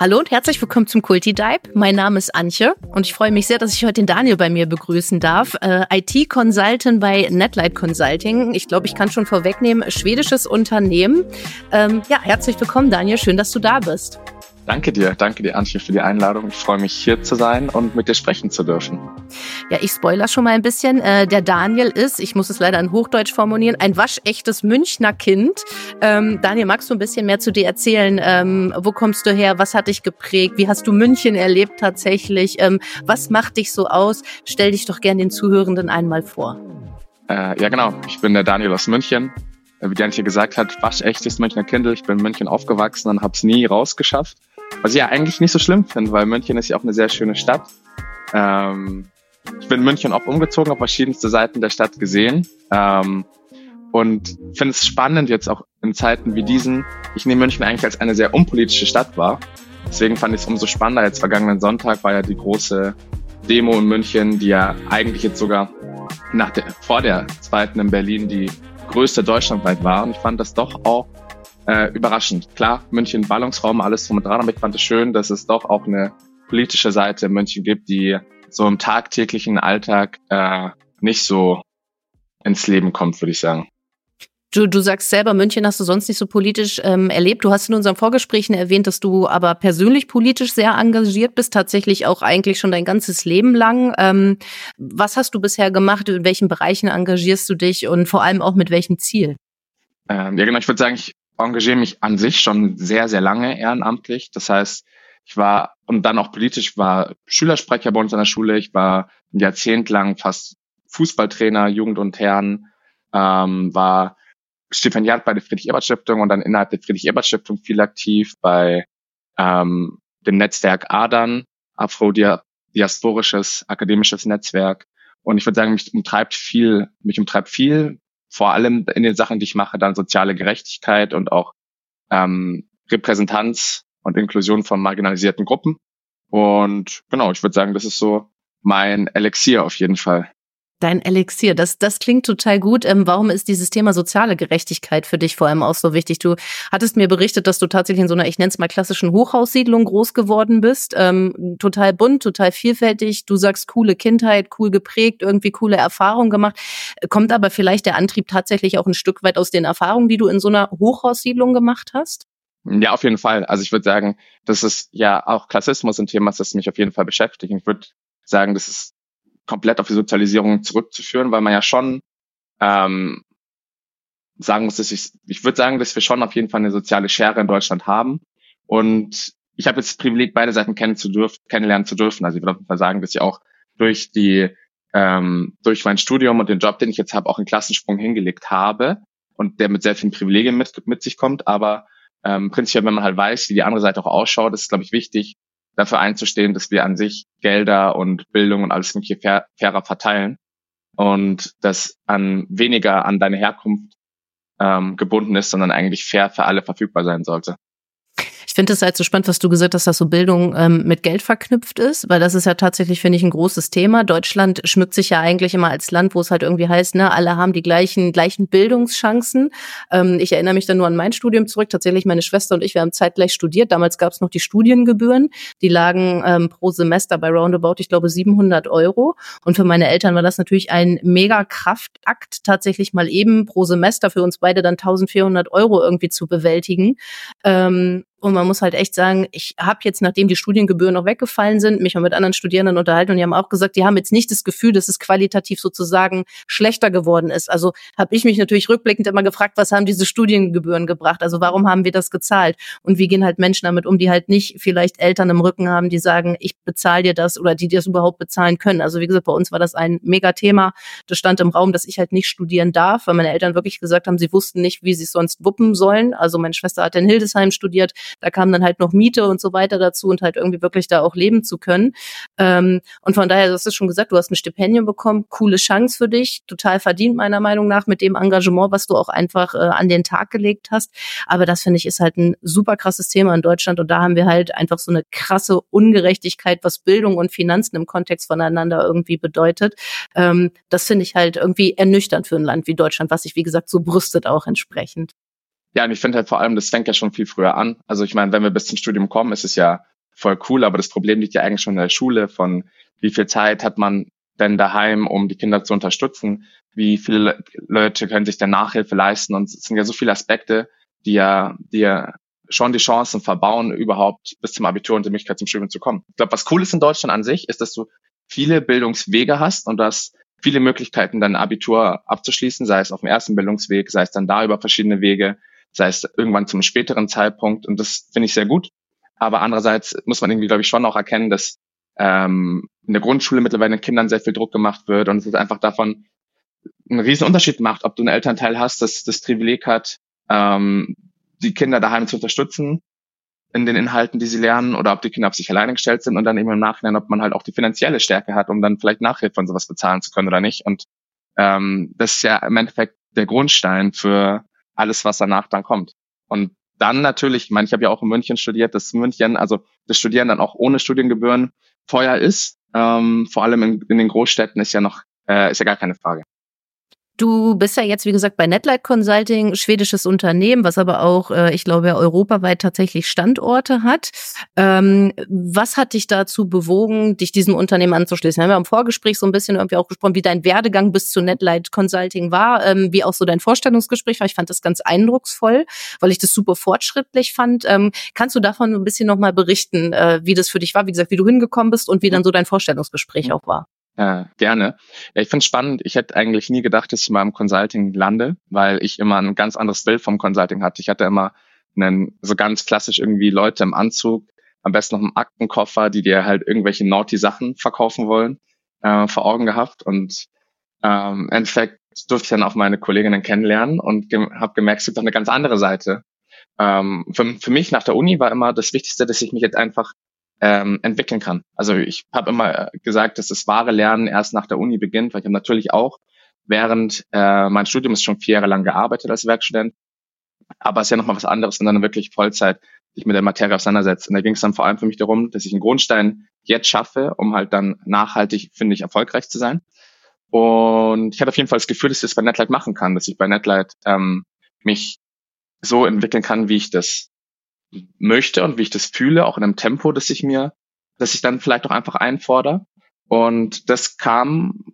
Hallo und herzlich willkommen zum Kulti Dive. Mein Name ist Antje und ich freue mich sehr, dass ich heute den Daniel bei mir begrüßen darf. Äh, IT-Consultant bei Netlight Consulting. Ich glaube, ich kann schon vorwegnehmen, schwedisches Unternehmen. Ähm, ja, herzlich willkommen, Daniel. Schön, dass du da bist. Danke dir, danke dir, Antje, für die Einladung. Ich freue mich, hier zu sein und mit dir sprechen zu dürfen. Ja, ich spoiler schon mal ein bisschen. Äh, der Daniel ist, ich muss es leider in Hochdeutsch formulieren, ein waschechtes Münchner Kind. Ähm, Daniel, magst du ein bisschen mehr zu dir erzählen? Ähm, wo kommst du her? Was hat dich geprägt? Wie hast du München erlebt tatsächlich? Ähm, was macht dich so aus? Stell dich doch gern den Zuhörenden einmal vor. Äh, ja, genau. Ich bin der Daniel aus München. Äh, wie Antje gesagt hat, waschechtes Münchner Kind. Ich bin in München aufgewachsen und habe es nie rausgeschafft. Was ich ja eigentlich nicht so schlimm finde, weil München ist ja auch eine sehr schöne Stadt. Ähm, ich bin in München auch umgezogen, auf verschiedenste Seiten der Stadt gesehen. Ähm, und finde es spannend jetzt auch in Zeiten wie diesen. Ich nehme München eigentlich als eine sehr unpolitische Stadt wahr. Deswegen fand ich es umso spannender. Jetzt vergangenen Sonntag war ja die große Demo in München, die ja eigentlich jetzt sogar nach der, vor der zweiten in Berlin die größte deutschlandweit war. Und ich fand das doch auch äh, überraschend. Klar, München Ballungsraum, alles drum und dran, aber ich fand es schön, dass es doch auch eine politische Seite in München gibt, die so im tagtäglichen Alltag äh, nicht so ins Leben kommt, würde ich sagen. Du, du sagst selber, München hast du sonst nicht so politisch ähm, erlebt. Du hast in unseren Vorgesprächen erwähnt, dass du aber persönlich politisch sehr engagiert bist, tatsächlich auch eigentlich schon dein ganzes Leben lang. Ähm, was hast du bisher gemacht? In welchen Bereichen engagierst du dich und vor allem auch mit welchem Ziel? Ähm, ja, genau. Ich würde sagen, ich engagiere mich an sich schon sehr, sehr lange ehrenamtlich. Das heißt, ich war und dann auch politisch, war Schülersprecher bei uns an der Schule. Ich war ein Jahrzehnt lang fast Fußballtrainer, Jugend und Herren, ähm, war Stipendiat bei der Friedrich-Ebert-Stiftung und dann innerhalb der Friedrich-Ebert-Stiftung viel aktiv bei ähm, dem Netzwerk ADAN, Afro-Diasporisches Akademisches Netzwerk. Und ich würde sagen, mich umtreibt viel, mich umtreibt viel vor allem in den Sachen, die ich mache, dann soziale Gerechtigkeit und auch ähm, Repräsentanz und Inklusion von marginalisierten Gruppen. Und genau, ich würde sagen, das ist so mein Elixier auf jeden Fall. Dein Elixier, das, das klingt total gut. Ähm, warum ist dieses Thema soziale Gerechtigkeit für dich vor allem auch so wichtig? Du hattest mir berichtet, dass du tatsächlich in so einer, ich nenne es mal klassischen Hochhaussiedlung groß geworden bist. Ähm, total bunt, total vielfältig. Du sagst coole Kindheit, cool geprägt, irgendwie coole Erfahrungen gemacht. Kommt aber vielleicht der Antrieb tatsächlich auch ein Stück weit aus den Erfahrungen, die du in so einer Hochhaussiedlung gemacht hast? Ja, auf jeden Fall. Also ich würde sagen, das ist ja auch Klassismus ein Thema, das mich auf jeden Fall beschäftigt. Ich würde sagen, das ist komplett auf die Sozialisierung zurückzuführen, weil man ja schon ähm, sagen muss, dass ich, ich würde sagen, dass wir schon auf jeden Fall eine soziale Schere in Deutschland haben. Und ich habe jetzt das Privileg, beide Seiten kennen zu dürfen, kennenlernen zu dürfen. Also ich würde auf jeden Fall sagen, dass ich auch durch die ähm, durch mein Studium und den Job, den ich jetzt habe, auch einen Klassensprung hingelegt habe und der mit sehr vielen Privilegien mit, mit sich kommt. Aber ähm, prinzipiell, wenn man halt weiß, wie die andere Seite auch ausschaut, ist es, glaube ich, wichtig, dafür einzustehen, dass wir an sich Gelder und Bildung und alles mögliche fair, fairer verteilen und das an weniger an deine Herkunft ähm, gebunden ist, sondern eigentlich fair für alle verfügbar sein sollte finde es halt so spannend, was du gesagt hast, dass so Bildung ähm, mit Geld verknüpft ist, weil das ist ja tatsächlich, finde ich, ein großes Thema. Deutschland schmückt sich ja eigentlich immer als Land, wo es halt irgendwie heißt, ne, alle haben die gleichen, gleichen Bildungschancen. Ähm, ich erinnere mich dann nur an mein Studium zurück. Tatsächlich, meine Schwester und ich, wir haben zeitgleich studiert. Damals gab es noch die Studiengebühren. Die lagen ähm, pro Semester bei roundabout, ich glaube, 700 Euro. Und für meine Eltern war das natürlich ein mega Kraftakt, tatsächlich mal eben pro Semester für uns beide dann 1400 Euro irgendwie zu bewältigen. Ähm, und man muss halt echt sagen, ich habe jetzt, nachdem die Studiengebühren noch weggefallen sind, mich mal mit anderen Studierenden unterhalten und die haben auch gesagt, die haben jetzt nicht das Gefühl, dass es qualitativ sozusagen schlechter geworden ist. Also habe ich mich natürlich rückblickend immer gefragt, was haben diese Studiengebühren gebracht? Also warum haben wir das gezahlt? Und wie gehen halt Menschen damit um, die halt nicht vielleicht Eltern im Rücken haben, die sagen, ich bezahle dir das oder die dir das überhaupt bezahlen können. Also wie gesagt, bei uns war das ein Megathema. Das stand im Raum, dass ich halt nicht studieren darf, weil meine Eltern wirklich gesagt haben, sie wussten nicht, wie sie es sonst wuppen sollen. Also meine Schwester hat in Hildesheim studiert da kam dann halt noch Miete und so weiter dazu und halt irgendwie wirklich da auch leben zu können. Ähm, und von daher, das ist schon gesagt, du hast ein Stipendium bekommen, coole Chance für dich, total verdient meiner Meinung nach mit dem Engagement, was du auch einfach äh, an den Tag gelegt hast. Aber das finde ich ist halt ein super krasses Thema in Deutschland und da haben wir halt einfach so eine krasse Ungerechtigkeit, was Bildung und Finanzen im Kontext voneinander irgendwie bedeutet. Ähm, das finde ich halt irgendwie ernüchternd für ein Land wie Deutschland, was sich wie gesagt so brüstet auch entsprechend. Ja, und ich finde halt vor allem, das fängt ja schon viel früher an. Also ich meine, wenn wir bis zum Studium kommen, ist es ja voll cool, aber das Problem liegt ja eigentlich schon in der Schule von wie viel Zeit hat man denn daheim, um die Kinder zu unterstützen? Wie viele Leute können sich denn Nachhilfe leisten? Und es sind ja so viele Aspekte, die ja, die ja schon die Chancen verbauen, überhaupt bis zum Abitur und die Möglichkeit zum Studium zu kommen. Ich glaube, was cool ist in Deutschland an sich, ist, dass du viele Bildungswege hast und du hast viele Möglichkeiten, dein Abitur abzuschließen, sei es auf dem ersten Bildungsweg, sei es dann da über verschiedene Wege, sei es irgendwann zum späteren Zeitpunkt. Und das finde ich sehr gut. Aber andererseits muss man irgendwie, glaube ich, schon auch erkennen, dass ähm, in der Grundschule mittlerweile den Kindern sehr viel Druck gemacht wird und es ist einfach davon einen riesen Unterschied macht, ob du einen Elternteil hast, das das Privileg hat, ähm, die Kinder daheim zu unterstützen in den Inhalten, die sie lernen, oder ob die Kinder auf sich alleine gestellt sind und dann eben im Nachhinein, ob man halt auch die finanzielle Stärke hat, um dann vielleicht Nachhilfe und sowas bezahlen zu können oder nicht. Und ähm, das ist ja im Endeffekt der Grundstein für alles, was danach dann kommt. Und dann natürlich, ich meine, ich habe ja auch in München studiert, dass München, also das Studieren dann auch ohne Studiengebühren teuer ist, ähm, vor allem in, in den Großstädten, ist ja noch, äh, ist ja gar keine Frage. Du bist ja jetzt, wie gesagt, bei Netlight Consulting, schwedisches Unternehmen, was aber auch, äh, ich glaube, europaweit tatsächlich Standorte hat. Ähm, was hat dich dazu bewogen, dich diesem Unternehmen anzuschließen? Wir haben ja im Vorgespräch so ein bisschen irgendwie auch gesprochen, wie dein Werdegang bis zu Netlight Consulting war, ähm, wie auch so dein Vorstellungsgespräch war. Ich fand das ganz eindrucksvoll, weil ich das super fortschrittlich fand. Ähm, kannst du davon ein bisschen nochmal berichten, äh, wie das für dich war? Wie gesagt, wie du hingekommen bist und wie dann so dein Vorstellungsgespräch auch war? Ja, gerne. Ich finde spannend. Ich hätte eigentlich nie gedacht, dass ich mal im Consulting lande, weil ich immer ein ganz anderes Bild vom Consulting hatte. Ich hatte immer einen, so ganz klassisch irgendwie Leute im Anzug, am besten noch einen Aktenkoffer, die dir halt irgendwelche naughty Sachen verkaufen wollen, äh, vor Augen gehabt. Und ähm, im Endeffekt durfte ich dann auch meine Kolleginnen kennenlernen und ge habe gemerkt, es gibt auch eine ganz andere Seite. Ähm, für, für mich nach der Uni war immer das Wichtigste, dass ich mich jetzt einfach ähm, entwickeln kann. Also ich habe immer gesagt, dass das wahre Lernen erst nach der Uni beginnt, weil ich habe natürlich auch während äh, mein Studium ist schon vier Jahre lang gearbeitet als Werkstudent, aber es ist ja nochmal was anderes, wenn dann wirklich Vollzeit sich mit der Materie auseinandersetzt. Und da ging es dann vor allem für mich darum, dass ich einen Grundstein jetzt schaffe, um halt dann nachhaltig, finde ich, erfolgreich zu sein. Und ich hatte auf jeden Fall das Gefühl, dass ich das bei Netlight machen kann, dass ich bei Netlight ähm, mich so entwickeln kann, wie ich das möchte und wie ich das fühle, auch in einem Tempo, das ich mir, dass ich dann vielleicht auch einfach einfordere. Und das kam,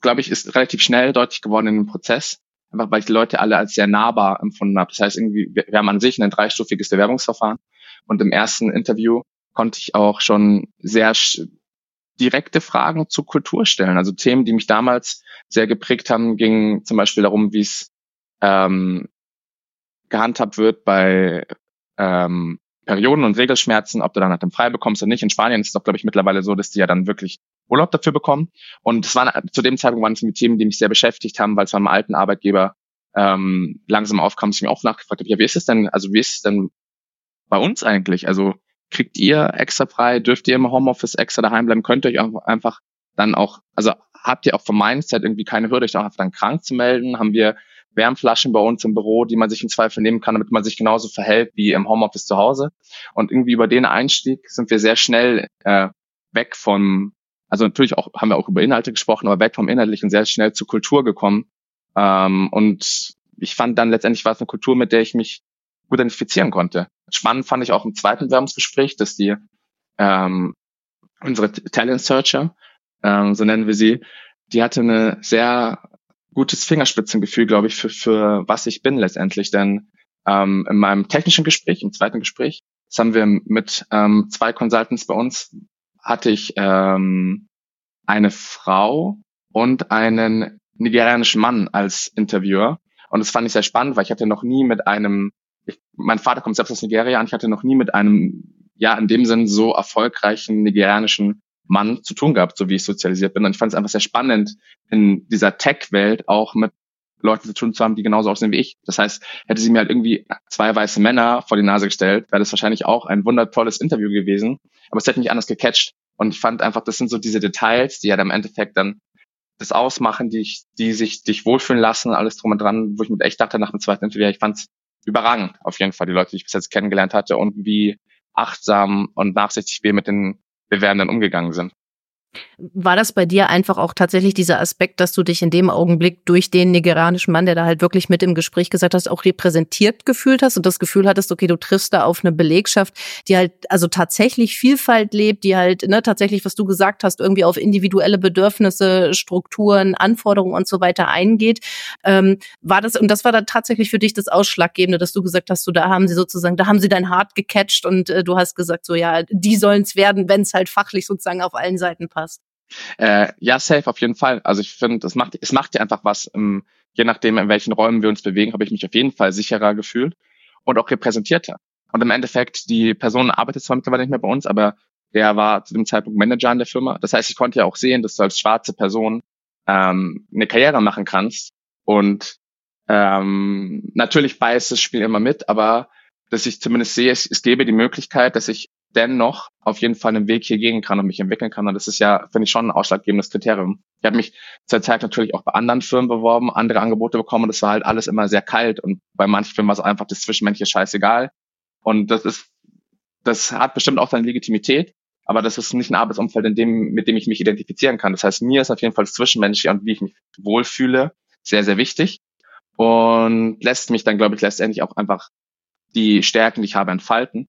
glaube ich, ist relativ schnell deutlich geworden in dem Prozess, einfach weil ich die Leute alle als sehr nahbar empfunden habe. Das heißt, irgendwie, wir, haben an sich ein dreistufiges Bewerbungsverfahren und im ersten Interview konnte ich auch schon sehr direkte Fragen zur Kultur stellen. Also Themen, die mich damals sehr geprägt haben, gingen zum Beispiel darum, wie es ähm, gehandhabt wird bei ähm, Perioden und Regelschmerzen, ob du dann halt im frei bekommst oder nicht. In Spanien ist es doch, glaube ich, mittlerweile so, dass die ja dann wirklich Urlaub dafür bekommen. Und es waren zu dem Zeitpunkt waren es die Themen, die mich sehr beschäftigt haben, weil es von meinem alten Arbeitgeber ähm, langsam aufkam, dass ich mir auch nachgefragt habe, ja, wie ist es denn, also wie ist es denn bei uns eigentlich? Also kriegt ihr extra frei, dürft ihr im Homeoffice extra daheim bleiben, könnt ihr euch einfach dann auch, also habt ihr auch von Mindset irgendwie keine Hürde, euch auch einfach dann krank zu melden? Haben wir Wärmflaschen bei uns im Büro, die man sich im Zweifel nehmen kann, damit man sich genauso verhält wie im Homeoffice zu Hause. Und irgendwie über den Einstieg sind wir sehr schnell äh, weg vom, also natürlich auch haben wir auch über Inhalte gesprochen, aber weg vom Inhaltlichen sehr schnell zur Kultur gekommen. Ähm, und ich fand dann letztendlich war es eine Kultur, mit der ich mich gut identifizieren konnte. Spannend fand ich auch im zweiten Werbungsgespräch, dass die ähm, unsere Talent Searcher, ähm, so nennen wir sie, die hatte eine sehr gutes Fingerspitzengefühl, glaube ich, für, für was ich bin letztendlich. Denn ähm, in meinem technischen Gespräch, im zweiten Gespräch, das haben wir mit ähm, zwei Consultants bei uns, hatte ich ähm, eine Frau und einen nigerianischen Mann als Interviewer. Und das fand ich sehr spannend, weil ich hatte noch nie mit einem, ich, mein Vater kommt selbst aus Nigeria und ich hatte noch nie mit einem, ja, in dem Sinn so erfolgreichen nigerianischen Mann zu tun gehabt, so wie ich sozialisiert bin. Und ich fand es einfach sehr spannend, in dieser Tech-Welt auch mit Leuten zu tun zu haben, die genauso aussehen wie ich. Das heißt, hätte sie mir halt irgendwie zwei weiße Männer vor die Nase gestellt, wäre das wahrscheinlich auch ein wundervolles Interview gewesen. Aber es hätte mich anders gecatcht. Und ich fand einfach, das sind so diese Details, die ja dann im Endeffekt dann das ausmachen, die, ich, die sich dich wohlfühlen lassen, alles drum und dran, wo ich mit echt dachte nach dem zweiten Interview, ich fand es überragend, auf jeden Fall, die Leute, die ich bis jetzt kennengelernt hatte und wie achtsam und nachsichtig wir mit den Bewerbenden umgegangen sind. War das bei dir einfach auch tatsächlich dieser Aspekt, dass du dich in dem Augenblick durch den nigerianischen Mann, der da halt wirklich mit im Gespräch gesagt hast, auch repräsentiert gefühlt hast und das Gefühl hattest, okay, du triffst da auf eine Belegschaft, die halt also tatsächlich Vielfalt lebt, die halt ne, tatsächlich, was du gesagt hast, irgendwie auf individuelle Bedürfnisse, Strukturen, Anforderungen und so weiter eingeht. Ähm, war das und das war dann tatsächlich für dich das Ausschlaggebende, dass du gesagt hast, so da haben sie sozusagen, da haben sie dein Hart gecatcht und äh, du hast gesagt, so ja, die sollen es werden, wenn es halt fachlich sozusagen auf allen Seiten passt. Äh, ja, safe auf jeden Fall. Also ich finde, es macht, es macht ja einfach was. Ähm, je nachdem, in welchen Räumen wir uns bewegen, habe ich mich auf jeden Fall sicherer gefühlt und auch repräsentierter. Und im Endeffekt, die Person arbeitet zwar mittlerweile nicht mehr bei uns, aber der war zu dem Zeitpunkt Manager in der Firma. Das heißt, ich konnte ja auch sehen, dass du als schwarze Person ähm, eine Karriere machen kannst. Und ähm, natürlich beißt das Spiel immer mit, aber dass ich zumindest sehe, es, es gäbe die Möglichkeit, dass ich dennoch auf jeden Fall einen Weg hier gehen kann und mich entwickeln kann. Und das ist ja, finde ich, schon ein ausschlaggebendes Kriterium. Ich habe mich zur Zeit natürlich auch bei anderen Firmen beworben, andere Angebote bekommen und das war halt alles immer sehr kalt. Und bei manchen Firmen war es einfach das Zwischenmenschliche scheißegal. Und das ist, das hat bestimmt auch seine Legitimität, aber das ist nicht ein Arbeitsumfeld, in dem, mit dem ich mich identifizieren kann. Das heißt, mir ist auf jeden Fall das Zwischenmenschliche und wie ich mich wohlfühle sehr, sehr wichtig und lässt mich dann, glaube ich, letztendlich auch einfach die Stärken, die ich habe, entfalten.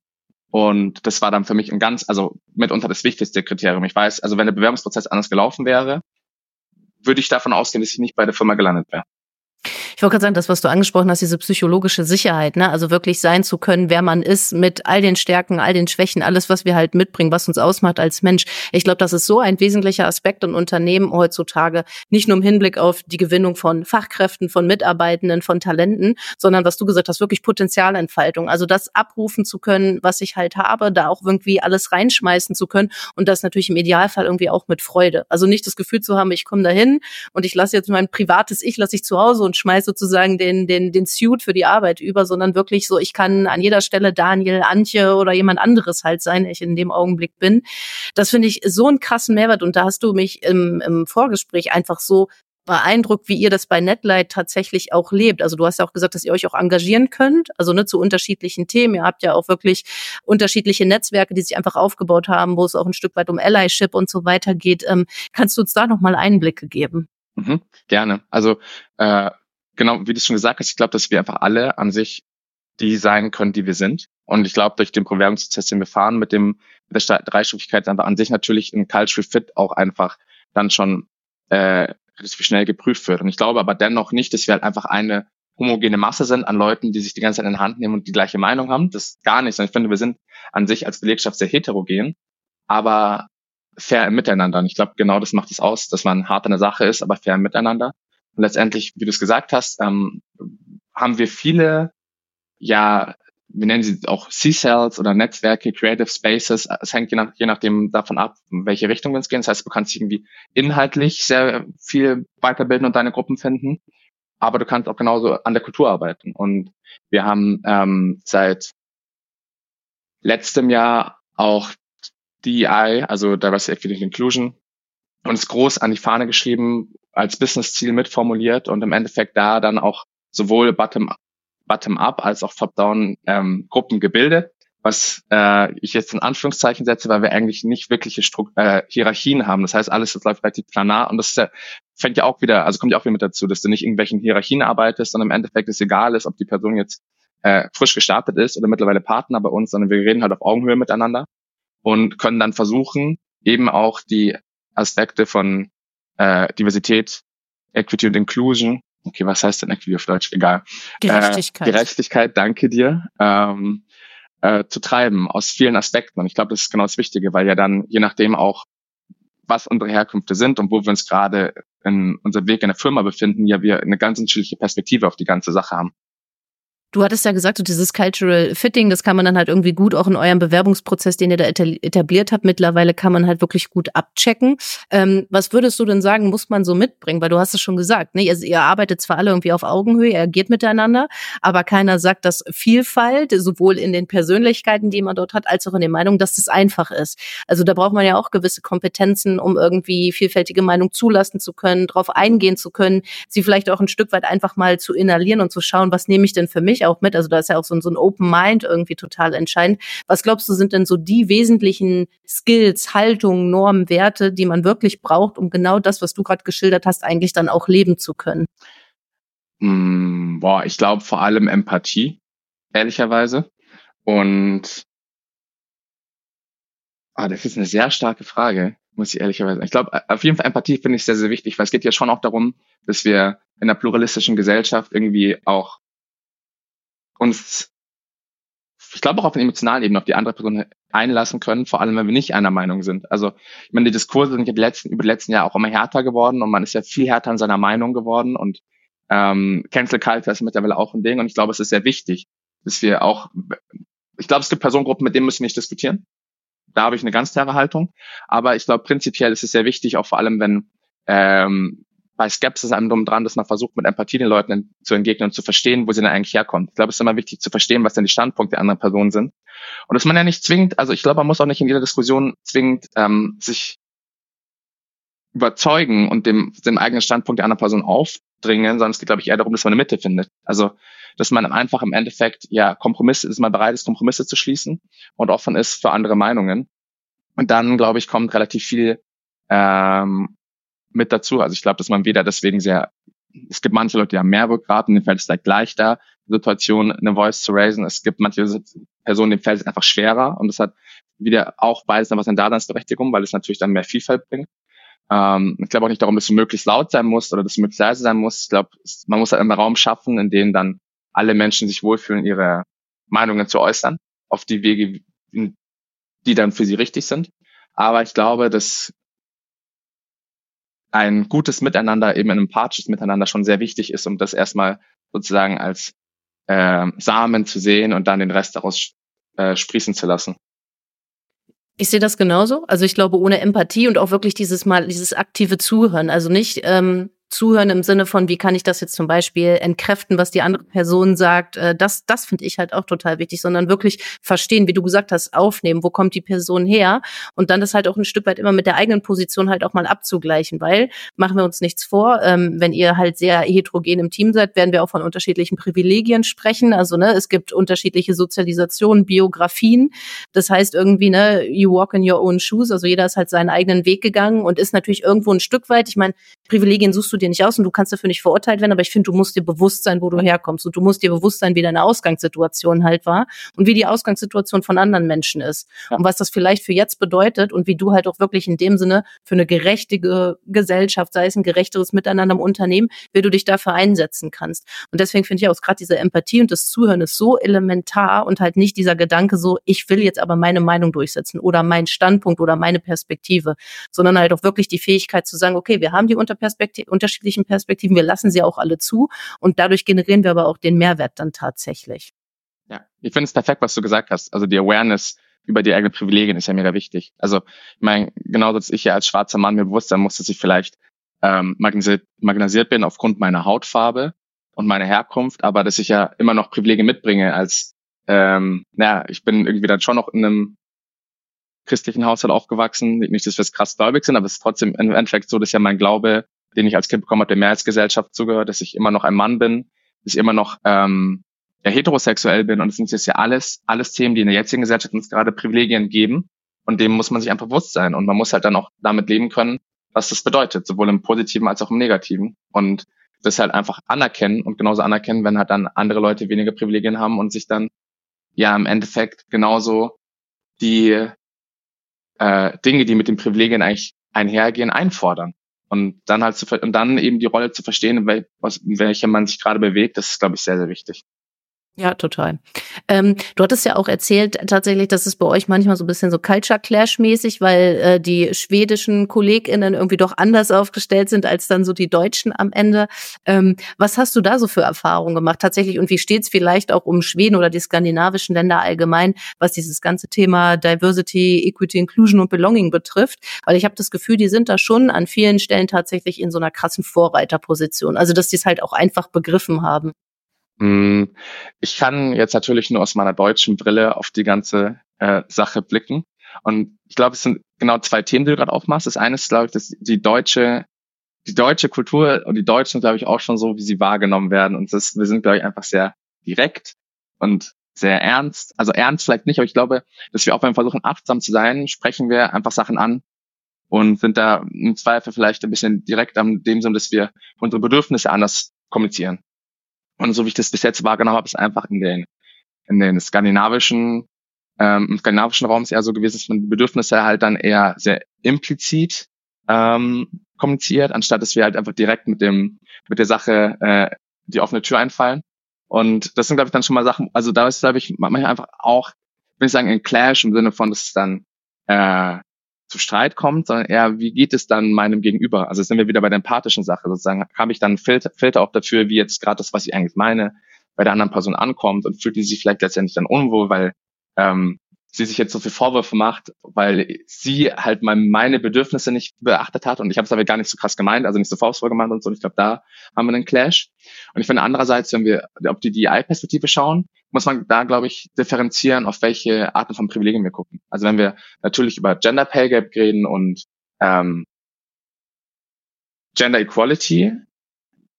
Und das war dann für mich ein ganz, also mitunter das wichtigste Kriterium. Ich weiß, also wenn der Bewerbungsprozess anders gelaufen wäre, würde ich davon ausgehen, dass ich nicht bei der Firma gelandet wäre. Ich wollte gerade sagen, das, was du angesprochen hast, diese psychologische Sicherheit, ne? Also wirklich sein zu können, wer man ist, mit all den Stärken, all den Schwächen, alles, was wir halt mitbringen, was uns ausmacht als Mensch. Ich glaube, das ist so ein wesentlicher Aspekt in Unternehmen heutzutage, nicht nur im Hinblick auf die Gewinnung von Fachkräften, von Mitarbeitenden, von Talenten, sondern was du gesagt hast, wirklich Potenzialentfaltung. Also das abrufen zu können, was ich halt habe, da auch irgendwie alles reinschmeißen zu können und das natürlich im Idealfall irgendwie auch mit Freude. Also nicht das Gefühl zu haben, ich komme dahin und ich lasse jetzt mein privates Ich lasse ich zu Hause und schmeiße sozusagen den, den, den Suit für die Arbeit über, sondern wirklich so, ich kann an jeder Stelle Daniel, Antje oder jemand anderes halt sein, ich in dem Augenblick bin. Das finde ich so einen krassen Mehrwert und da hast du mich im, im Vorgespräch einfach so beeindruckt, wie ihr das bei Netlight tatsächlich auch lebt. Also du hast ja auch gesagt, dass ihr euch auch engagieren könnt, also ne, zu unterschiedlichen Themen. Ihr habt ja auch wirklich unterschiedliche Netzwerke, die sich einfach aufgebaut haben, wo es auch ein Stück weit um Allyship und so weiter geht. Ähm, kannst du uns da nochmal Einblicke geben? Mhm, gerne. Also äh, genau, wie du schon gesagt hast, ich glaube, dass wir einfach alle an sich die sein können, die wir sind. Und ich glaube, durch den Bewerbungsprozess, den wir fahren, mit dem mit der Dreistufigkeit einfach an sich natürlich ein Cultural Fit auch einfach dann schon äh, relativ schnell geprüft wird. Und ich glaube aber dennoch nicht, dass wir halt einfach eine homogene Masse sind an Leuten, die sich die ganze Zeit in die Hand nehmen und die gleiche Meinung haben. Das ist gar nicht. Ich finde, wir sind an sich als Belegschaft sehr heterogen, aber fair im Miteinander. Und ich glaube, genau das macht es aus, dass man hart an der Sache ist, aber fair im Miteinander. Und letztendlich, wie du es gesagt hast, ähm, haben wir viele, ja, wir nennen sie auch C-Cells oder Netzwerke, Creative Spaces. Es hängt je, nach, je nachdem davon ab, in welche Richtung wir uns gehen. Das heißt, du kannst irgendwie inhaltlich sehr viel weiterbilden und deine Gruppen finden, aber du kannst auch genauso an der Kultur arbeiten. Und wir haben ähm, seit letztem Jahr auch DEI, also Diversity, Equity and Inclusion, uns groß an die Fahne geschrieben, als Business-Ziel mitformuliert und im Endeffekt da dann auch sowohl bottom, bottom als auch top-down ähm, Gruppen gebildet, was äh, ich jetzt in Anführungszeichen setze, weil wir eigentlich nicht wirkliche Stru äh, Hierarchien haben. Das heißt, alles läuft relativ planar und das ja, fängt ja auch wieder, also kommt ja auch wieder mit dazu, dass du nicht irgendwelchen Hierarchien arbeitest, sondern im Endeffekt ist egal ist, ob die Person jetzt äh, frisch gestartet ist oder mittlerweile Partner bei uns, sondern wir reden halt auf Augenhöhe miteinander und können dann versuchen, eben auch die Aspekte von äh, Diversität, Equity und Inclusion. Okay, was heißt denn Equity auf Deutsch? Egal. Gerechtigkeit. Äh, Gerechtigkeit, danke dir. Ähm, äh, zu treiben aus vielen Aspekten. Und ich glaube, das ist genau das Wichtige, weil ja dann je nachdem auch, was unsere Herkünfte sind und wo wir uns gerade in unserem Weg in der Firma befinden, ja wir eine ganz unterschiedliche Perspektive auf die ganze Sache haben. Du hattest ja gesagt, so dieses Cultural Fitting, das kann man dann halt irgendwie gut auch in eurem Bewerbungsprozess, den ihr da etabliert habt, mittlerweile kann man halt wirklich gut abchecken. Ähm, was würdest du denn sagen, muss man so mitbringen? Weil du hast es schon gesagt, ne? Also ihr arbeitet zwar alle irgendwie auf Augenhöhe, ihr agiert miteinander, aber keiner sagt, dass Vielfalt, sowohl in den Persönlichkeiten, die man dort hat, als auch in den Meinungen, dass das einfach ist. Also da braucht man ja auch gewisse Kompetenzen, um irgendwie vielfältige Meinung zulassen zu können, drauf eingehen zu können, sie vielleicht auch ein Stück weit einfach mal zu inhalieren und zu schauen, was nehme ich denn für mich ich auch mit. Also da ist ja auch so, so ein Open Mind irgendwie total entscheidend. Was glaubst du, sind denn so die wesentlichen Skills, Haltungen, Normen, Werte, die man wirklich braucht, um genau das, was du gerade geschildert hast, eigentlich dann auch leben zu können? Mm, boah, ich glaube vor allem Empathie, ehrlicherweise. Und ah, das ist eine sehr starke Frage, muss ich ehrlicherweise sagen. Ich glaube, auf jeden Fall Empathie finde ich sehr, sehr wichtig, weil es geht ja schon auch darum, dass wir in einer pluralistischen Gesellschaft irgendwie auch uns, ich glaube auch auf einer emotionalen Ebene, auf die andere Person einlassen können, vor allem wenn wir nicht einer Meinung sind. Also ich meine, die Diskurse sind ja die letzten, über die letzten Jahre auch immer härter geworden und man ist ja viel härter an seiner Meinung geworden und ähm, Cancel Culture ist mittlerweile auch ein Ding und ich glaube, es ist sehr wichtig, dass wir auch, ich glaube, es gibt Personengruppen, mit denen müssen wir nicht diskutieren. Da habe ich eine ganz klare Haltung. Aber ich glaube, prinzipiell ist es sehr wichtig, auch vor allem, wenn ähm, bei Skepsis einem drum dran, dass man versucht, mit Empathie den Leuten zu entgegnen und zu verstehen, wo sie denn eigentlich herkommen. Ich glaube, es ist immer wichtig zu verstehen, was denn die Standpunkte der anderen Personen sind. Und dass man ja nicht zwingt, also ich glaube, man muss auch nicht in jeder Diskussion zwingend ähm, sich überzeugen und dem, dem eigenen Standpunkt der anderen Person aufdringen, sondern es geht, glaube ich, eher darum, dass man eine Mitte findet. Also, dass man einfach im Endeffekt, ja, Kompromisse, dass man bereit ist, Kompromisse zu schließen und offen ist für andere Meinungen. Und dann, glaube ich, kommt relativ viel ähm, mit dazu. Also ich glaube, dass man weder deswegen sehr, es gibt manche Leute, die haben mehr Rückgrat und denen fällt es like leichter, Situation eine Voice zu raisen. Es gibt manche Personen, denen fällt es einfach schwerer und das hat wieder auch beides dann was in Daseinsberechtigung, weil es natürlich dann mehr Vielfalt bringt. Ähm, ich glaube auch nicht darum, dass du möglichst laut sein musst oder dass du möglichst leise sein musst. Ich glaube, man muss halt einen Raum schaffen, in dem dann alle Menschen sich wohlfühlen, ihre Meinungen zu äußern, auf die Wege, die dann für sie richtig sind. Aber ich glaube, dass ein gutes Miteinander, eben ein empathisches Miteinander schon sehr wichtig ist, um das erstmal sozusagen als äh, Samen zu sehen und dann den Rest daraus äh, sprießen zu lassen. Ich sehe das genauso. Also ich glaube, ohne Empathie und auch wirklich dieses mal, dieses aktive Zuhören. Also nicht, ähm, zuhören im Sinne von, wie kann ich das jetzt zum Beispiel entkräften, was die andere Person sagt. Äh, das, das finde ich halt auch total wichtig, sondern wirklich verstehen, wie du gesagt hast, aufnehmen, wo kommt die Person her und dann das halt auch ein Stück weit immer mit der eigenen Position halt auch mal abzugleichen, weil machen wir uns nichts vor, ähm, wenn ihr halt sehr heterogen im Team seid, werden wir auch von unterschiedlichen Privilegien sprechen. Also ne, es gibt unterschiedliche Sozialisationen, Biografien. Das heißt irgendwie ne, you walk in your own shoes. Also jeder ist halt seinen eigenen Weg gegangen und ist natürlich irgendwo ein Stück weit. Ich meine, Privilegien suchst du dir nicht aus und du kannst dafür nicht verurteilt werden, aber ich finde, du musst dir bewusst sein, wo du herkommst und du musst dir bewusst sein, wie deine Ausgangssituation halt war und wie die Ausgangssituation von anderen Menschen ist ja. und was das vielleicht für jetzt bedeutet und wie du halt auch wirklich in dem Sinne für eine gerechtige Gesellschaft, sei es ein gerechteres Miteinander im Unternehmen, wie du dich dafür einsetzen kannst. Und deswegen finde ich auch gerade diese Empathie und das Zuhören ist so elementar und halt nicht dieser Gedanke so, ich will jetzt aber meine Meinung durchsetzen oder meinen Standpunkt oder meine Perspektive, sondern halt auch wirklich die Fähigkeit zu sagen, okay, wir haben die Unterperspektive, unterschiedlichen Perspektiven. Wir lassen sie auch alle zu und dadurch generieren wir aber auch den Mehrwert dann tatsächlich. Ja, ich finde es perfekt, was du gesagt hast. Also die Awareness über die eigenen Privilegien ist ja mega wichtig. Also ich meine, genauso dass ich ja als schwarzer Mann mir bewusst sein muss, dass ich vielleicht ähm, marginalisiert bin aufgrund meiner Hautfarbe und meiner Herkunft, aber dass ich ja immer noch Privilegien mitbringe als, ähm, naja, ich bin irgendwie dann schon noch in einem christlichen Haushalt aufgewachsen. Nicht, dass wir es krass gläubig sind, aber es ist trotzdem im Endeffekt so, dass ja mein Glaube den ich als Kind bekommen habe, der Mehrheitsgesellschaft zugehört, dass ich immer noch ein Mann bin, dass ich immer noch ähm, ja, heterosexuell bin. Und das sind jetzt ja alles, alles Themen, die in der jetzigen Gesellschaft uns gerade Privilegien geben. Und dem muss man sich einfach bewusst sein. Und man muss halt dann auch damit leben können, was das bedeutet, sowohl im Positiven als auch im Negativen. Und das halt einfach anerkennen und genauso anerkennen, wenn halt dann andere Leute weniger Privilegien haben und sich dann ja im Endeffekt genauso die äh, Dinge, die mit den Privilegien eigentlich einhergehen, einfordern. Und dann halt zu, und dann eben die Rolle zu verstehen, in, wel, in welcher man sich gerade bewegt, das ist, glaube ich, sehr, sehr wichtig. Ja, total. Ähm, du hattest ja auch erzählt tatsächlich, dass es bei euch manchmal so ein bisschen so Culture Clash mäßig, weil äh, die schwedischen KollegInnen irgendwie doch anders aufgestellt sind als dann so die Deutschen am Ende. Ähm, was hast du da so für Erfahrungen gemacht tatsächlich und wie steht es vielleicht auch um Schweden oder die skandinavischen Länder allgemein, was dieses ganze Thema Diversity, Equity, Inclusion und Belonging betrifft? Weil ich habe das Gefühl, die sind da schon an vielen Stellen tatsächlich in so einer krassen Vorreiterposition. Also dass die es halt auch einfach begriffen haben. Hm, ich kann jetzt natürlich nur aus meiner deutschen Brille auf die ganze äh, Sache blicken. Und ich glaube, es sind genau zwei Themen, die du gerade aufmachst. Das eine ist, glaube ich, dass die deutsche, die deutsche Kultur und die Deutschen, glaube ich, auch schon so, wie sie wahrgenommen werden. Und das, wir sind, glaube ich, einfach sehr direkt. und sehr ernst. Also ernst vielleicht nicht, aber ich glaube, dass wir auch beim Versuchen achtsam zu sein, sprechen wir einfach Sachen an und sind da im Zweifel vielleicht ein bisschen direkt am dem Sinn, dass wir unsere Bedürfnisse anders kommunizieren. Und so wie ich das bis jetzt wahrgenommen habe, ist einfach in den, in den skandinavischen, ähm, im skandinavischen Raum ist eher so gewesen, dass man die Bedürfnisse halt dann eher sehr implizit ähm, kommuniziert, anstatt dass wir halt einfach direkt mit dem, mit der Sache äh, die offene Tür einfallen. Und das sind, glaube ich, dann schon mal Sachen, also da ist, glaube ich, manchmal einfach auch, will ich sagen, ein Clash im Sinne von, dass es dann äh, zu Streit kommt, sondern eher, wie geht es dann meinem Gegenüber? Also sind wir wieder bei der empathischen Sache. Sozusagen habe ich dann Filter, Filter auch dafür, wie jetzt gerade das, was ich eigentlich meine, bei der anderen Person ankommt und fühlt die sich vielleicht letztendlich dann unwohl, weil ähm, sie sich jetzt so viel Vorwürfe macht, weil sie halt meine Bedürfnisse nicht beachtet hat und ich habe es aber gar nicht so krass gemeint, also nicht so faustvoll gemacht und so. Und ich glaube, da haben wir einen Clash. Und ich finde andererseits, wenn wir auf die DI-Perspektive schauen, muss man da, glaube ich, differenzieren, auf welche Arten von Privilegien wir gucken. Also wenn wir natürlich über Gender Pay Gap reden und ähm, Gender Equality,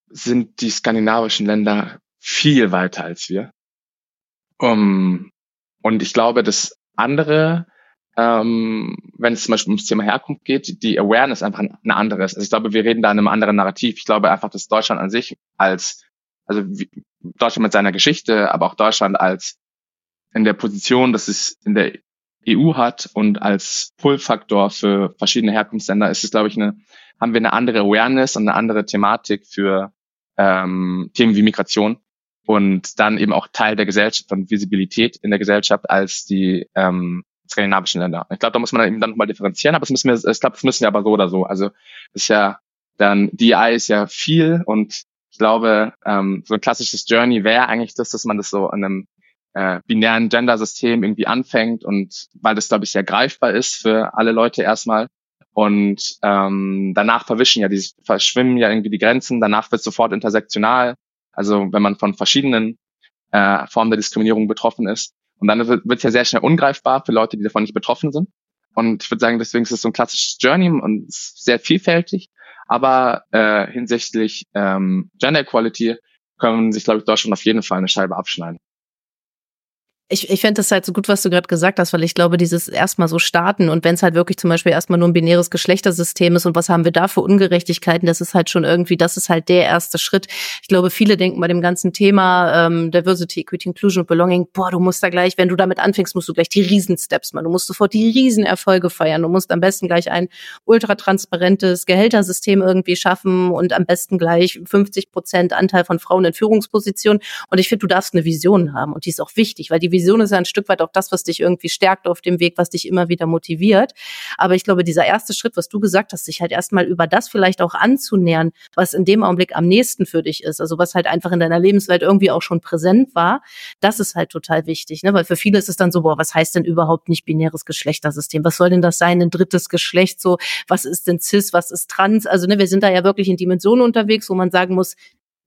sind die skandinavischen Länder viel weiter als wir. Um, und ich glaube, dass andere, ähm, wenn es zum Beispiel ums Thema Herkunft geht, die Awareness einfach eine andere ist. Also ich glaube, wir reden da in einem anderen Narrativ. Ich glaube einfach, dass Deutschland an sich als, also Deutschland mit seiner Geschichte, aber auch Deutschland als in der Position, dass es in der EU hat und als Pull-Faktor für verschiedene Herkunftsländer ist es, glaube ich, eine, haben wir eine andere Awareness und eine andere Thematik für ähm, Themen wie Migration und dann eben auch Teil der Gesellschaft und Visibilität in der Gesellschaft als die ähm, skandinavischen Länder. Ich glaube, da muss man eben dann nochmal differenzieren, aber das müssen wir, ich glaube, das müssen wir aber so oder so. Also ist ja dann DI ist ja viel und ich glaube, ähm, so ein klassisches Journey wäre eigentlich das, dass man das so in einem äh, binären Gender-System irgendwie anfängt und weil das, glaube ich, sehr greifbar ist für alle Leute erstmal. Und ähm, danach verwischen ja, die verschwimmen ja irgendwie die Grenzen, danach wird sofort intersektional also wenn man von verschiedenen äh, Formen der Diskriminierung betroffen ist. Und dann wird es ja sehr schnell ungreifbar für Leute, die davon nicht betroffen sind. Und ich würde sagen, deswegen ist es so ein klassisches Journey und sehr vielfältig. Aber äh, hinsichtlich ähm, Gender Equality können sich, glaube ich, Deutschland auf jeden Fall eine Scheibe abschneiden ich, ich fände das halt so gut, was du gerade gesagt hast, weil ich glaube, dieses erstmal so starten und wenn es halt wirklich zum Beispiel erstmal nur ein binäres Geschlechtersystem ist und was haben wir da für Ungerechtigkeiten, das ist halt schon irgendwie, das ist halt der erste Schritt. Ich glaube, viele denken bei dem ganzen Thema ähm, Diversity, Equity, Inclusion und Belonging, boah, du musst da gleich, wenn du damit anfängst, musst du gleich die Riesensteps machen. Du musst sofort die Riesenerfolge feiern. Du musst am besten gleich ein ultratransparentes Gehältersystem irgendwie schaffen und am besten gleich 50 Prozent Anteil von Frauen in Führungspositionen. Und ich finde, du darfst eine Vision haben und die ist auch wichtig, weil die Vision ist ja ein Stück weit auch das, was dich irgendwie stärkt auf dem Weg, was dich immer wieder motiviert. Aber ich glaube, dieser erste Schritt, was du gesagt hast, sich halt erstmal über das vielleicht auch anzunähern, was in dem Augenblick am nächsten für dich ist, also was halt einfach in deiner Lebenswelt irgendwie auch schon präsent war, das ist halt total wichtig, ne? weil für viele ist es dann so, boah, was heißt denn überhaupt nicht binäres Geschlechtersystem? Was soll denn das sein, ein drittes Geschlecht? So, was ist denn cis, was ist trans? Also, ne, wir sind da ja wirklich in Dimensionen unterwegs, wo man sagen muss,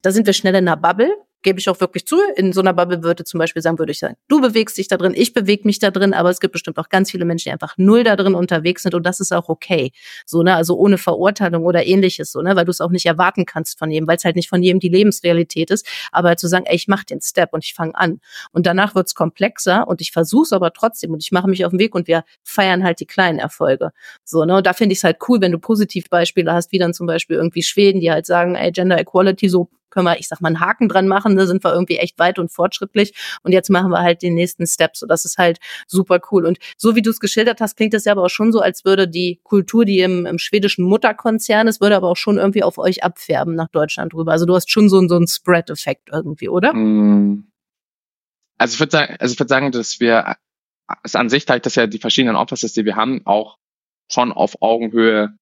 da sind wir schnell in einer Bubble gebe ich auch wirklich zu. In so einer Bubble würde zum Beispiel sagen, würde ich sagen, du bewegst dich da drin, ich bewege mich da drin, aber es gibt bestimmt auch ganz viele Menschen, die einfach null da drin unterwegs sind und das ist auch okay. So, ne, also ohne Verurteilung oder ähnliches, so, ne, weil du es auch nicht erwarten kannst von jedem, weil es halt nicht von jedem die Lebensrealität ist, aber zu sagen, ey, ich mache den Step und ich fange an. Und danach wird's komplexer und ich versuche es aber trotzdem und ich mache mich auf den Weg und wir feiern halt die kleinen Erfolge. So, ne, und da finde ich es halt cool, wenn du Positivbeispiele hast, wie dann zum Beispiel irgendwie Schweden, die halt sagen, ey, Gender Equality so können wir, ich sag mal, einen Haken dran machen, da sind wir irgendwie echt weit und fortschrittlich und jetzt machen wir halt den nächsten Step. So, das ist halt super cool. Und so wie du es geschildert hast, klingt das ja aber auch schon so, als würde die Kultur, die im, im schwedischen Mutterkonzern ist, würde aber auch schon irgendwie auf euch abfärben nach Deutschland rüber. Also du hast schon so, so einen Spread-Effekt irgendwie, oder? Mm. Also ich würde sagen, also ich würde sagen, dass wir es an sich halt, dass ja die verschiedenen Offices, die wir haben, auch schon auf Augenhöhe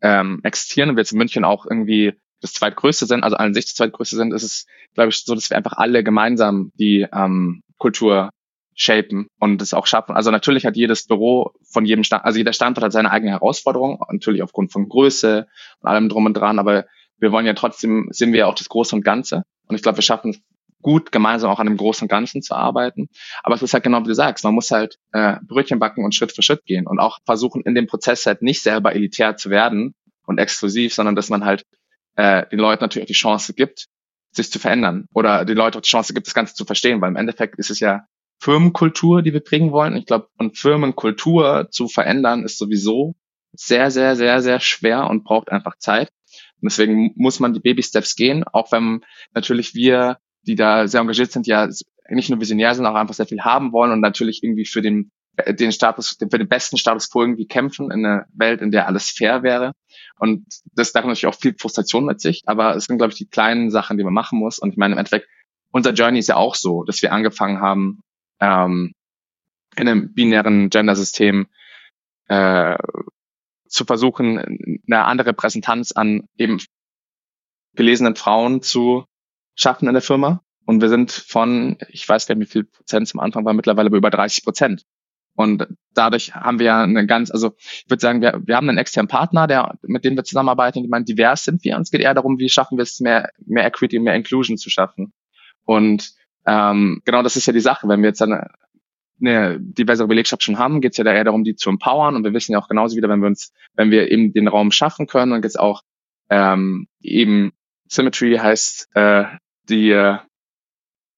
ähm, existieren und wir jetzt in München auch irgendwie das zweitgrößte sind, also an sich das zweitgrößte sind, ist es, glaube ich, so, dass wir einfach alle gemeinsam die ähm, Kultur shapen und es auch schaffen. Also natürlich hat jedes Büro von jedem Stand, also jeder Standort hat seine eigene Herausforderung, natürlich aufgrund von Größe und allem drum und dran, aber wir wollen ja trotzdem, sehen wir ja auch das Große und Ganze. Und ich glaube, wir schaffen es gut, gemeinsam auch an dem Großen und Ganzen zu arbeiten. Aber es ist halt genau wie du sagst, man muss halt äh, Brötchen backen und Schritt für Schritt gehen und auch versuchen, in dem Prozess halt nicht selber elitär zu werden und exklusiv, sondern dass man halt äh, den Leuten natürlich auch die Chance gibt, sich zu verändern oder die Leute auch die Chance gibt, das Ganze zu verstehen, weil im Endeffekt ist es ja Firmenkultur, die wir prägen wollen. Ich glaube, und Firmenkultur zu verändern ist sowieso sehr, sehr, sehr, sehr schwer und braucht einfach Zeit. Und deswegen muss man die Baby-Steps gehen, auch wenn natürlich wir, die da sehr engagiert sind, ja nicht nur visionär sind, auch einfach sehr viel haben wollen und natürlich irgendwie für den, den Status, für den besten Status quo irgendwie kämpfen in einer Welt, in der alles fair wäre. Und das darf natürlich auch viel Frustration mit sich, aber es sind, glaube ich, die kleinen Sachen, die man machen muss. Und ich meine, im Endeffekt, unser Journey ist ja auch so, dass wir angefangen haben, ähm, in einem binären Gender-System äh, zu versuchen, eine andere Repräsentanz an eben gelesenen Frauen zu schaffen in der Firma. Und wir sind von, ich weiß gar nicht, wie viel Prozent zum Anfang war, mittlerweile über 30 Prozent. Und dadurch haben wir eine ganz, also ich würde sagen, wir, wir haben einen externen Partner, der, mit dem wir zusammenarbeiten, die meinen, divers sind wir. Und es geht eher darum, wie schaffen wir es, mehr, mehr Equity, mehr Inclusion zu schaffen. Und ähm, genau das ist ja die Sache. Wenn wir jetzt eine, eine diverse Belegschaft schon haben, geht es ja da eher darum, die zu empowern. Und wir wissen ja auch genauso wieder, wenn wir uns, wenn wir eben den Raum schaffen können, dann geht auch ähm, eben Symmetry heißt äh, die äh,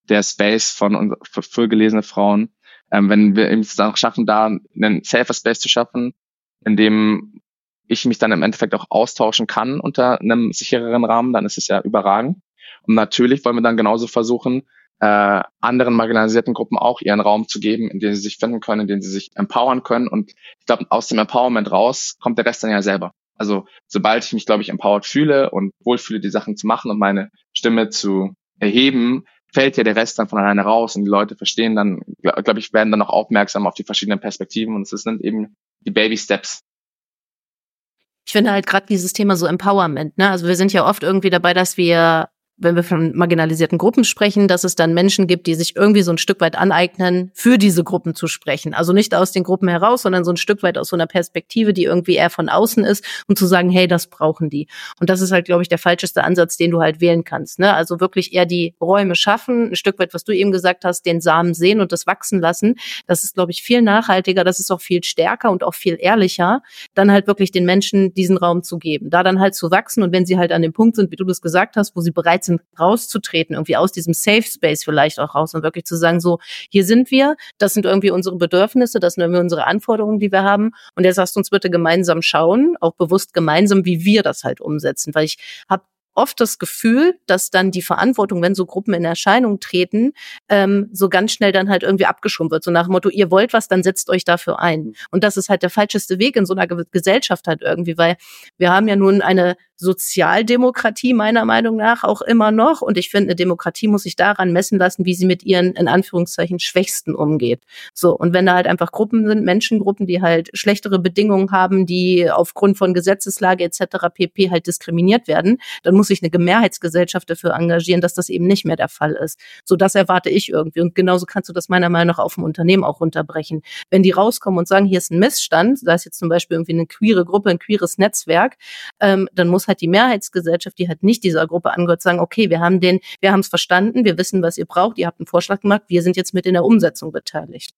der Space von für, für gelesene Frauen. Ähm, wenn wir es dann auch schaffen, da einen safer Space zu schaffen, in dem ich mich dann im Endeffekt auch austauschen kann unter einem sichereren Rahmen, dann ist es ja überragend. Und natürlich wollen wir dann genauso versuchen, äh, anderen marginalisierten Gruppen auch ihren Raum zu geben, in dem sie sich finden können, in dem sie sich empowern können. Und ich glaube, aus dem Empowerment raus kommt der Rest dann ja selber. Also sobald ich mich, glaube ich, empowered fühle und wohlfühle, die Sachen zu machen und meine Stimme zu erheben, fällt ja der Rest dann von alleine raus und die Leute verstehen dann, glaube ich, werden dann auch aufmerksam auf die verschiedenen Perspektiven und es sind eben die Baby Steps. Ich finde halt gerade dieses Thema so Empowerment, ne? Also wir sind ja oft irgendwie dabei, dass wir wenn wir von marginalisierten Gruppen sprechen, dass es dann Menschen gibt, die sich irgendwie so ein Stück weit aneignen, für diese Gruppen zu sprechen. Also nicht aus den Gruppen heraus, sondern so ein Stück weit aus so einer Perspektive, die irgendwie eher von außen ist, um zu sagen, hey, das brauchen die. Und das ist halt, glaube ich, der falscheste Ansatz, den du halt wählen kannst. Ne? Also wirklich eher die Räume schaffen, ein Stück weit, was du eben gesagt hast, den Samen sehen und das wachsen lassen. Das ist, glaube ich, viel nachhaltiger, das ist auch viel stärker und auch viel ehrlicher, dann halt wirklich den Menschen diesen Raum zu geben, da dann halt zu wachsen und wenn sie halt an dem Punkt sind, wie du das gesagt hast, wo sie bereit sind, rauszutreten, irgendwie aus diesem Safe Space vielleicht auch raus und wirklich zu sagen, so, hier sind wir, das sind irgendwie unsere Bedürfnisse, das sind irgendwie unsere Anforderungen, die wir haben. Und jetzt lasst uns bitte gemeinsam schauen, auch bewusst gemeinsam, wie wir das halt umsetzen. Weil ich habe oft das Gefühl, dass dann die Verantwortung, wenn so Gruppen in Erscheinung treten, ähm, so ganz schnell dann halt irgendwie abgeschoben wird. So nach dem Motto, ihr wollt was, dann setzt euch dafür ein. Und das ist halt der falscheste Weg in so einer Gesellschaft halt irgendwie, weil wir haben ja nun eine Sozialdemokratie meiner Meinung nach auch immer noch. Und ich finde, eine Demokratie muss sich daran messen lassen, wie sie mit ihren, in Anführungszeichen, Schwächsten umgeht. So. Und wenn da halt einfach Gruppen sind, Menschengruppen, die halt schlechtere Bedingungen haben, die aufgrund von Gesetzeslage etc. pp. halt diskriminiert werden, dann muss sich eine Mehrheitsgesellschaft dafür engagieren, dass das eben nicht mehr der Fall ist. So, das erwarte ich irgendwie. Und genauso kannst du das meiner Meinung nach auf dem Unternehmen auch runterbrechen. Wenn die rauskommen und sagen, hier ist ein Missstand, da ist jetzt zum Beispiel irgendwie eine queere Gruppe, ein queeres Netzwerk, ähm, dann muss halt die Mehrheitsgesellschaft, die halt nicht dieser Gruppe angehört, sagen, okay, wir haben den, wir haben es verstanden, wir wissen, was ihr braucht, ihr habt einen Vorschlag gemacht, wir sind jetzt mit in der Umsetzung beteiligt.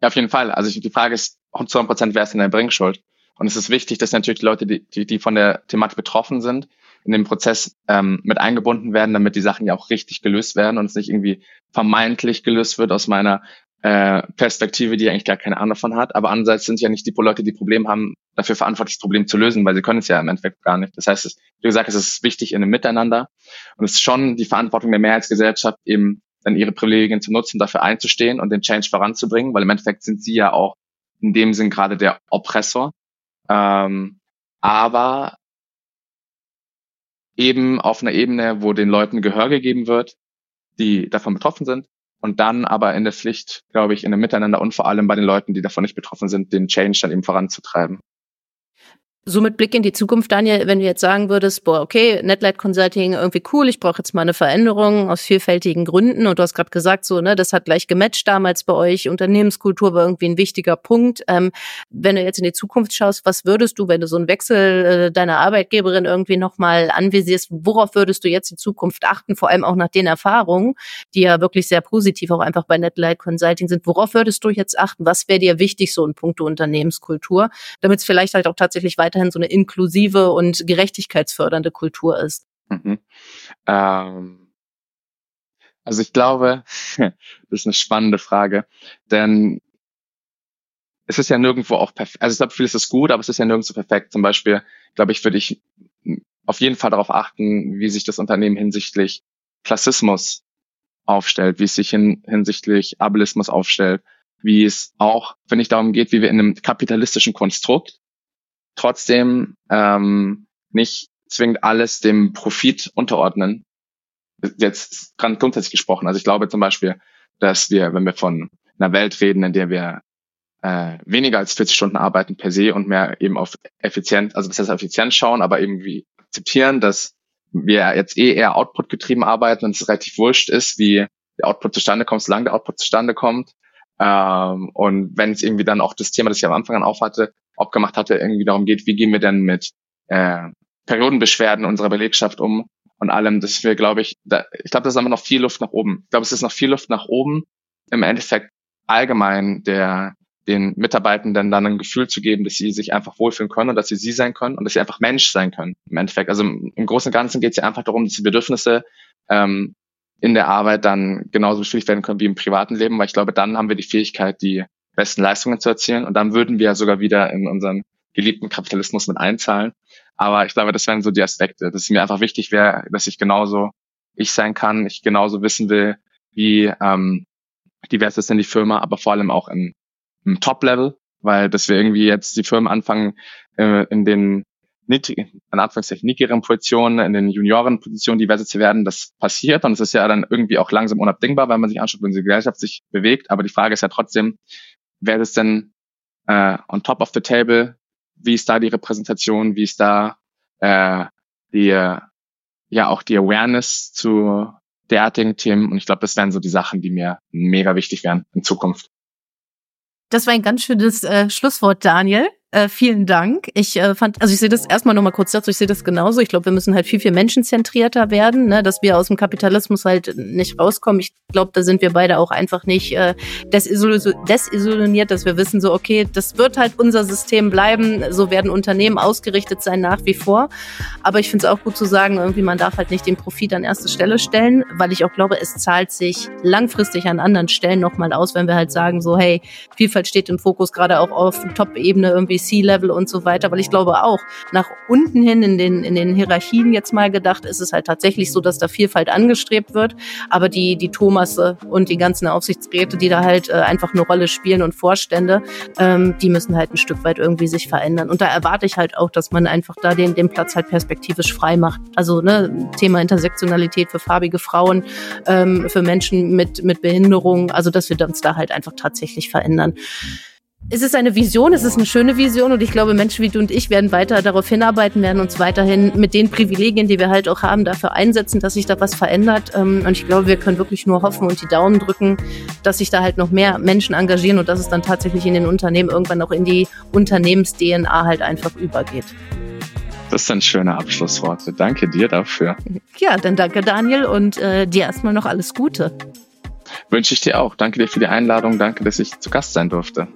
Ja, auf jeden Fall. Also die Frage ist, zu 100 Prozent, wer ist in der Bringschuld? Und es ist wichtig, dass natürlich die Leute, die, die, die von der Thematik betroffen sind, in den Prozess ähm, mit eingebunden werden, damit die Sachen ja auch richtig gelöst werden und es nicht irgendwie vermeintlich gelöst wird aus meiner äh, Perspektive, die eigentlich gar keine Ahnung davon hat. Aber andererseits sind ja nicht die Leute, die Probleme haben, dafür verantwortlich, das Problem zu lösen, weil sie können es ja im Endeffekt gar nicht. Das heißt, es, wie gesagt, es ist wichtig in einem Miteinander und es ist schon die Verantwortung der Mehrheitsgesellschaft, eben dann ihre Privilegien zu nutzen, dafür einzustehen und den Change voranzubringen, weil im Endeffekt sind sie ja auch in dem Sinn gerade der Oppressor. Ähm, aber eben auf einer Ebene, wo den Leuten Gehör gegeben wird, die davon betroffen sind. Und dann aber in der Pflicht, glaube ich, in dem Miteinander und vor allem bei den Leuten, die davon nicht betroffen sind, den Change dann eben voranzutreiben. So mit Blick in die Zukunft, Daniel, wenn du jetzt sagen würdest, boah, okay, Netlight Consulting irgendwie cool, ich brauche jetzt mal eine Veränderung aus vielfältigen Gründen und du hast gerade gesagt, so, ne, das hat gleich gematcht damals bei euch, Unternehmenskultur war irgendwie ein wichtiger Punkt. Ähm, wenn du jetzt in die Zukunft schaust, was würdest du, wenn du so einen Wechsel äh, deiner Arbeitgeberin irgendwie nochmal anvisierst, worauf würdest du jetzt in Zukunft achten, vor allem auch nach den Erfahrungen, die ja wirklich sehr positiv auch einfach bei Netlight Consulting sind, worauf würdest du jetzt achten? Was wäre dir wichtig, so in puncto Unternehmenskultur, damit es vielleicht halt auch tatsächlich weiter weiterhin so eine inklusive und gerechtigkeitsfördernde Kultur ist. Mhm. Ähm, Also ich glaube, das ist eine spannende Frage, denn es ist ja nirgendwo auch perfekt. Also ich glaube, vieles ist gut, aber es ist ja nirgendwo perfekt. Zum Beispiel, glaube ich, würde ich auf jeden Fall darauf achten, wie sich das Unternehmen hinsichtlich Klassismus aufstellt, wie es sich hin, hinsichtlich Ableismus aufstellt, wie es auch, wenn es darum geht, wie wir in einem kapitalistischen Konstrukt trotzdem ähm, nicht zwingend alles dem Profit unterordnen. Jetzt ganz grundsätzlich gesprochen. Also ich glaube zum Beispiel, dass wir, wenn wir von einer Welt reden, in der wir äh, weniger als 40 Stunden arbeiten per se und mehr eben auf effizient, also das heißt effizient schauen, aber eben wie akzeptieren, dass wir jetzt eh eher Output getrieben arbeiten und es relativ wurscht ist, wie der Output zustande kommt, solange der Output zustande kommt. Ähm, und wenn es irgendwie dann auch das Thema, das ich am Anfang an aufhatte, aufgemacht hatte, irgendwie darum geht, wie gehen wir denn mit äh, Periodenbeschwerden unserer Belegschaft um und allem, dass wir, glaube ich, da, ich glaube, das ist aber noch viel Luft nach oben. Ich glaube, es ist noch viel Luft nach oben, im Endeffekt allgemein der den Mitarbeitenden dann ein Gefühl zu geben, dass sie sich einfach wohlfühlen können und dass sie sie sein können und dass sie einfach Mensch sein können. Im Endeffekt, also im Großen und Ganzen geht es ja einfach darum, dass die Bedürfnisse ähm, in der Arbeit dann genauso befriedigt werden können wie im privaten Leben, weil ich glaube, dann haben wir die Fähigkeit, die besten Leistungen zu erzielen und dann würden wir sogar wieder in unseren geliebten Kapitalismus mit einzahlen. Aber ich glaube, das wären so die Aspekte, dass es mir einfach wichtig wäre, dass ich genauso ich sein kann, ich genauso wissen will, wie ähm, divers ist denn die Firma, aber vor allem auch im, im Top-Level, weil dass wir irgendwie jetzt die Firmen anfangen, äh, in den niedrigen, an Anführungszeichen niedrigeren Positionen, in den Juniorenpositionen diverse zu werden, das passiert und es ist ja dann irgendwie auch langsam unabdingbar, weil man sich anschaut, wenn die Gesellschaft sich bewegt. Aber die Frage ist ja trotzdem, wer ist denn äh, on top of the table? Wie ist da die Repräsentation? Wie ist da äh, die ja auch die Awareness zu derartigen Themen? Und ich glaube, das wären so die Sachen, die mir mega wichtig wären in Zukunft. Das war ein ganz schönes äh, Schlusswort, Daniel. Äh, vielen Dank. Ich äh, fand, also ich sehe das erstmal nochmal kurz dazu, ich sehe das genauso. Ich glaube, wir müssen halt viel, viel menschenzentrierter werden, ne? dass wir aus dem Kapitalismus halt nicht rauskommen. Ich glaube, da sind wir beide auch einfach nicht äh, desillusioniert, dass wir wissen so, okay, das wird halt unser System bleiben, so werden Unternehmen ausgerichtet sein nach wie vor. Aber ich finde es auch gut zu sagen, irgendwie man darf halt nicht den Profit an erste Stelle stellen, weil ich auch glaube, es zahlt sich langfristig an anderen Stellen nochmal aus, wenn wir halt sagen so, hey, Vielfalt steht im Fokus, gerade auch auf Top-Ebene irgendwie wie C-Level und so weiter, weil ich glaube auch, nach unten hin in den, in den Hierarchien jetzt mal gedacht, ist es halt tatsächlich so, dass da Vielfalt angestrebt wird, aber die, die Thomasse und die ganzen Aufsichtsräte, die da halt äh, einfach eine Rolle spielen und Vorstände, ähm, die müssen halt ein Stück weit irgendwie sich verändern. Und da erwarte ich halt auch, dass man einfach da den, den Platz halt perspektivisch frei macht. Also ne, Thema Intersektionalität für farbige Frauen, ähm, für Menschen mit, mit Behinderung, also dass wir uns da halt einfach tatsächlich verändern es ist eine Vision, es ist eine schöne Vision und ich glaube, Menschen wie du und ich werden weiter darauf hinarbeiten, werden uns weiterhin mit den Privilegien, die wir halt auch haben, dafür einsetzen, dass sich da was verändert. Ähm, und ich glaube, wir können wirklich nur hoffen und die Daumen drücken, dass sich da halt noch mehr Menschen engagieren und dass es dann tatsächlich in den Unternehmen irgendwann auch in die Unternehmens-DNA halt einfach übergeht. Das sind schöne Abschlussworte. Danke dir dafür. Ja, dann danke Daniel und äh, dir erstmal noch alles Gute. Wünsche ich dir auch. Danke dir für die Einladung. Danke, dass ich zu Gast sein durfte.